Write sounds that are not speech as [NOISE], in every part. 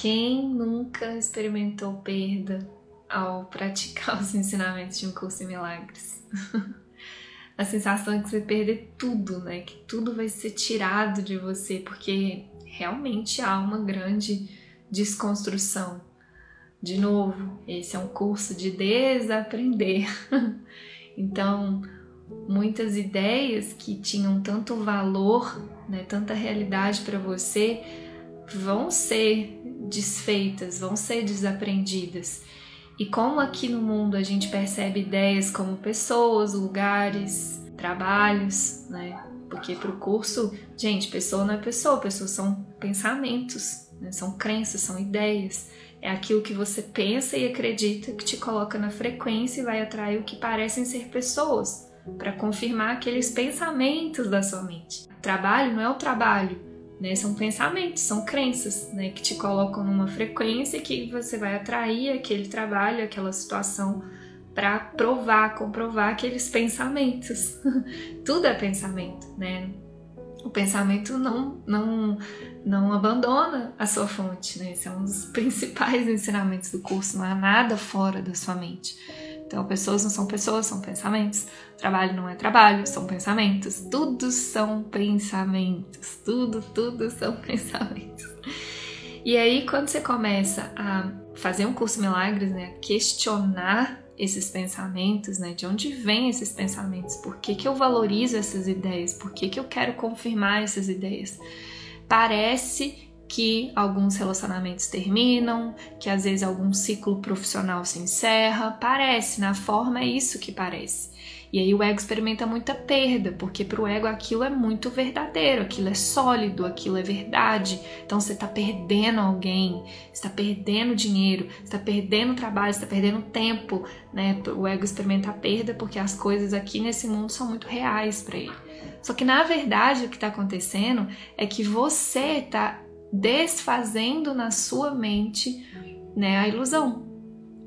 Quem nunca experimentou perda ao praticar [LAUGHS] os ensinamentos de um curso em milagres? [LAUGHS] a sensação é que você perder tudo, né? Que tudo vai ser tirado de você, porque realmente há uma grande desconstrução. De novo, esse é um curso de desaprender. [LAUGHS] então, muitas ideias que tinham tanto valor, né, tanta realidade para você, vão ser desfeitas, vão ser desaprendidas. E como aqui no mundo a gente percebe ideias como pessoas, lugares, trabalhos, né? Porque para o curso, gente, pessoa não é pessoa, pessoas são pensamentos, né? são crenças, são ideias. É aquilo que você pensa e acredita que te coloca na frequência e vai atrair o que parecem ser pessoas, para confirmar aqueles pensamentos da sua mente. Trabalho não é o trabalho, né? São pensamentos, são crenças, né? Que te colocam numa frequência que você vai atrair aquele trabalho, aquela situação para provar, comprovar aqueles pensamentos. [LAUGHS] Tudo é pensamento, né? O pensamento não, não, não abandona a sua fonte, né? Esse é um dos [LAUGHS] principais ensinamentos do curso, não há nada fora da sua mente. Então, pessoas não são pessoas, são pensamentos. Trabalho não é trabalho, são pensamentos. Tudo são pensamentos. Tudo, tudo são [LAUGHS] pensamentos. E aí, quando você começa a fazer um curso milagres, né, a questionar esses pensamentos, né, de onde vêm esses pensamentos, por que, que eu valorizo essas ideias, por que, que eu quero confirmar essas ideias, parece que alguns relacionamentos terminam, que às vezes algum ciclo profissional se encerra. Parece, na forma é isso que parece. E aí o ego experimenta muita perda, porque para o ego aquilo é muito verdadeiro, aquilo é sólido, aquilo é verdade. Então você está perdendo alguém, está perdendo dinheiro, está perdendo trabalho, está perdendo tempo, né? O ego experimenta a perda porque as coisas aqui nesse mundo são muito reais para ele. Só que na verdade o que está acontecendo é que você está desfazendo na sua mente né, a ilusão.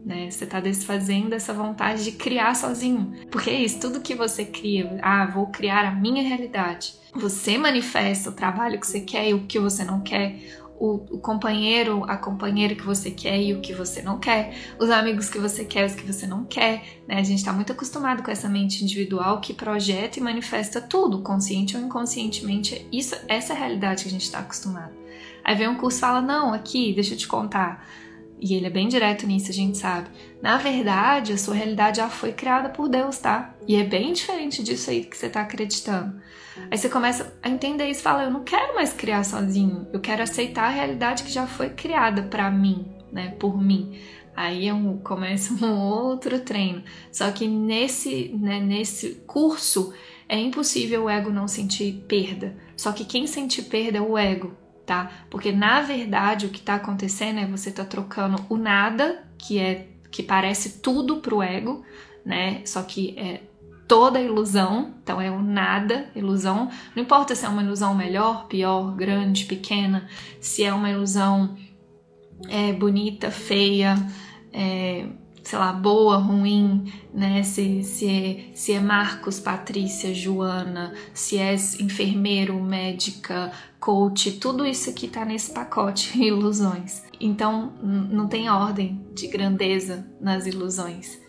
Né? Você está desfazendo essa vontade de criar sozinho. Porque é isso, tudo que você cria, ah, vou criar a minha realidade. Você manifesta o trabalho que você quer e o que você não quer, o, companheiro, a companheira que você quer e o que você não quer, os amigos que você quer e os que você não quer. Né? A gente está muito acostumado com essa mente individual que projeta e manifesta tudo, consciente ou inconscientemente. Isso, essa é a realidade que a gente está acostumado. Aí vem um curso e fala: Não, aqui, deixa eu te contar. E ele é bem direto nisso, a gente sabe. Na verdade, a sua realidade já foi criada por Deus, tá? E é bem diferente disso aí que você tá acreditando. Aí você começa a entender isso e fala: Eu não quero mais criar sozinho. Eu quero aceitar a realidade que já foi criada para mim, né? Por mim. Aí é um, começa um outro treino. Só que nesse, né, nesse curso é impossível o ego não sentir perda. Só que quem sente perda é o ego tá? Porque na verdade o que está acontecendo é você tá trocando o nada, que é que parece tudo pro ego, né? Só que é toda ilusão, então é o nada, ilusão. Não importa se é uma ilusão melhor, pior, grande, pequena, se é uma ilusão é, bonita, feia, é, sei lá, boa, ruim, né? Se, se, é, se é Marcos, Patrícia, Joana, se é enfermeiro, médica, coach, tudo isso aqui tá nesse pacote [LAUGHS] ilusões. Então não tem ordem de grandeza nas ilusões.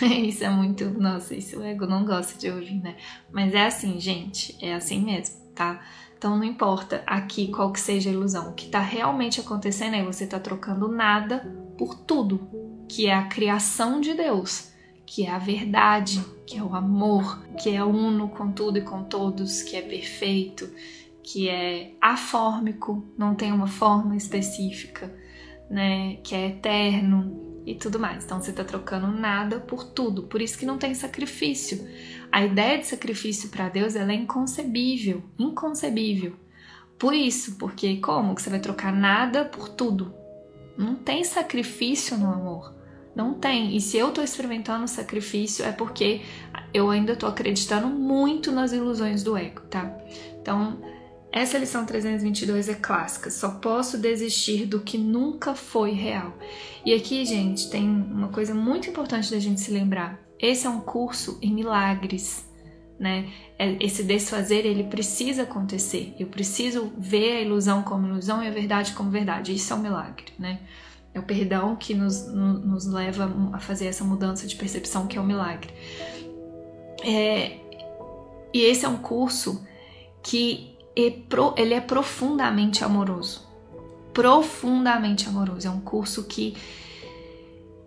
[LAUGHS] isso é muito. Nossa, isso o ego não gosta de ouvir, né? Mas é assim, gente, é assim mesmo, tá? Então não importa aqui qual que seja a ilusão. O que tá realmente acontecendo é você tá trocando nada por tudo que é a criação de Deus, que é a verdade, que é o amor, que é uno com tudo e com todos, que é perfeito, que é afórmico, não tem uma forma específica, né? Que é eterno e tudo mais. Então você está trocando nada por tudo. Por isso que não tem sacrifício. A ideia de sacrifício para Deus ela é inconcebível, inconcebível. Por isso, porque como que você vai trocar nada por tudo? Não tem sacrifício no amor. Não tem. E se eu estou experimentando sacrifício é porque eu ainda estou acreditando muito nas ilusões do ego, tá? Então, essa lição 322 é clássica. Só posso desistir do que nunca foi real. E aqui, gente, tem uma coisa muito importante da gente se lembrar. Esse é um curso em milagres. né? É, esse desfazer ele precisa acontecer. Eu preciso ver a ilusão como ilusão e a verdade como verdade. Isso é um milagre, né? É o perdão que nos, nos leva a fazer essa mudança de percepção que é o um milagre. É, e esse é um curso que é ele é profundamente amoroso. Profundamente amoroso. É um curso que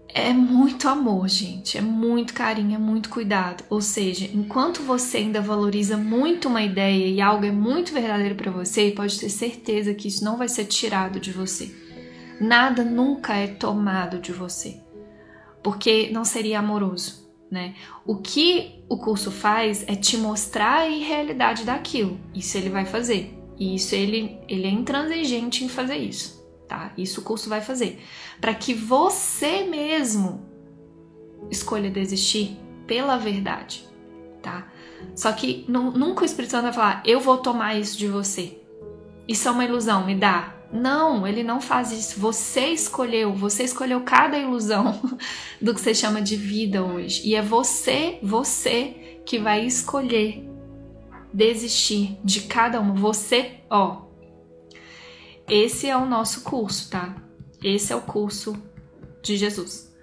é muito amor, gente. É muito carinho, é muito cuidado. Ou seja, enquanto você ainda valoriza muito uma ideia e algo é muito verdadeiro para você, pode ter certeza que isso não vai ser tirado de você. Nada nunca é tomado de você, porque não seria amoroso né? O que o curso faz é te mostrar a irrealidade daquilo. Isso ele vai fazer. E isso ele, ele é intransigente em fazer isso, tá? Isso o curso vai fazer. Para que você mesmo escolha desistir pela verdade, tá? Só que nunca o Espírito Santo vai falar, eu vou tomar isso de você. Isso é uma ilusão, me dá. Não, ele não faz isso. Você escolheu, você escolheu cada ilusão [LAUGHS] do que você chama de vida hoje. E é você, você que vai escolher desistir de cada uma. Você, ó. Esse é o nosso curso, tá? Esse é o curso de Jesus.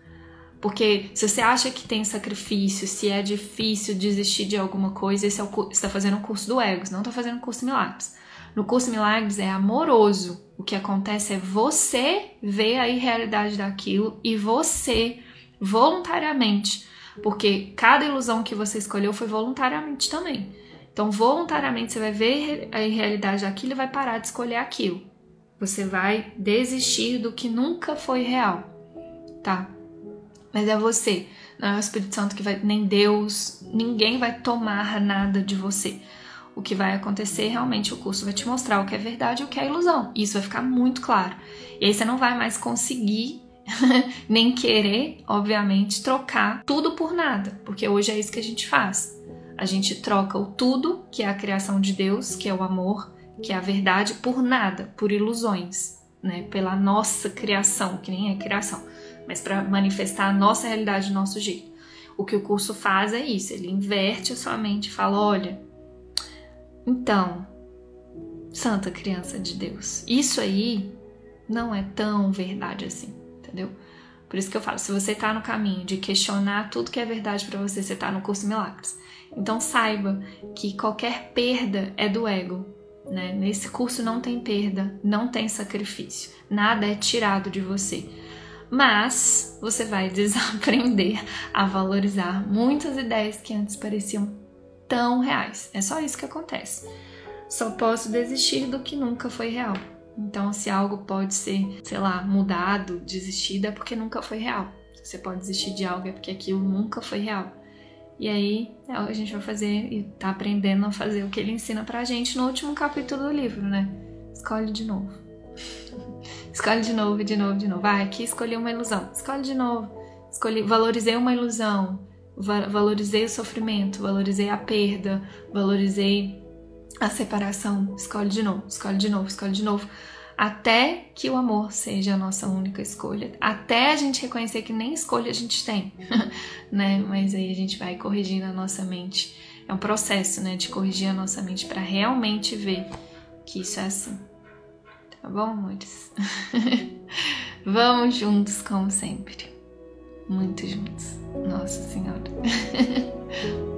Porque se você acha que tem sacrifício, se é difícil desistir de alguma coisa, esse é o você está fazendo o curso do Egos, não está fazendo o curso Milagres. No curso Milagres é amoroso. O que acontece é você ver a irrealidade daquilo e você voluntariamente, porque cada ilusão que você escolheu foi voluntariamente também. Então, voluntariamente você vai ver a irrealidade daquilo e vai parar de escolher aquilo. Você vai desistir do que nunca foi real, tá? Mas é você, não é o Espírito Santo que vai, nem Deus, ninguém vai tomar nada de você o que vai acontecer realmente o curso vai te mostrar o que é verdade e o que é ilusão. Isso vai ficar muito claro. E aí você não vai mais conseguir [LAUGHS] nem querer, obviamente, trocar tudo por nada, porque hoje é isso que a gente faz. A gente troca o tudo, que é a criação de Deus, que é o amor, que é a verdade, por nada, por ilusões, né? Pela nossa criação, que nem é criação, mas para manifestar a nossa realidade do nosso jeito. O que o curso faz é isso, ele inverte a sua mente e fala: olha, então, Santa Criança de Deus, isso aí não é tão verdade assim, entendeu? Por isso que eu falo, se você tá no caminho de questionar tudo que é verdade para você, você tá no curso Milagres. Então saiba que qualquer perda é do ego, né? Nesse curso não tem perda, não tem sacrifício, nada é tirado de você. Mas você vai [LAUGHS] desaprender a valorizar muitas ideias que antes pareciam tão reais. É só isso que acontece. Só posso desistir do que nunca foi real. Então, se algo pode ser, sei lá, mudado, desistido, é porque nunca foi real. Se você pode desistir de algo, é porque aquilo nunca foi real. E aí, é a gente vai fazer e tá aprendendo a fazer o que ele ensina pra gente no último capítulo do livro, né? Escolhe de novo. [LAUGHS] Escolhe de novo, de novo, de novo. Ah, aqui escolhi uma ilusão. Escolhe de novo. Escolhi, valorizei uma ilusão valorizei o sofrimento, valorizei a perda, valorizei a separação. Escolhe de novo, escolhe de novo, escolhe de novo. Até que o amor seja a nossa única escolha. Até a gente reconhecer que nem escolha a gente tem, [LAUGHS] né? Mas aí a gente vai corrigindo a nossa mente. É um processo, né? De corrigir a nossa mente para realmente ver que isso é assim. Tá bom, amores? [LAUGHS] Vamos juntos, como sempre muito juntos. Nossa Senhora. [LAUGHS]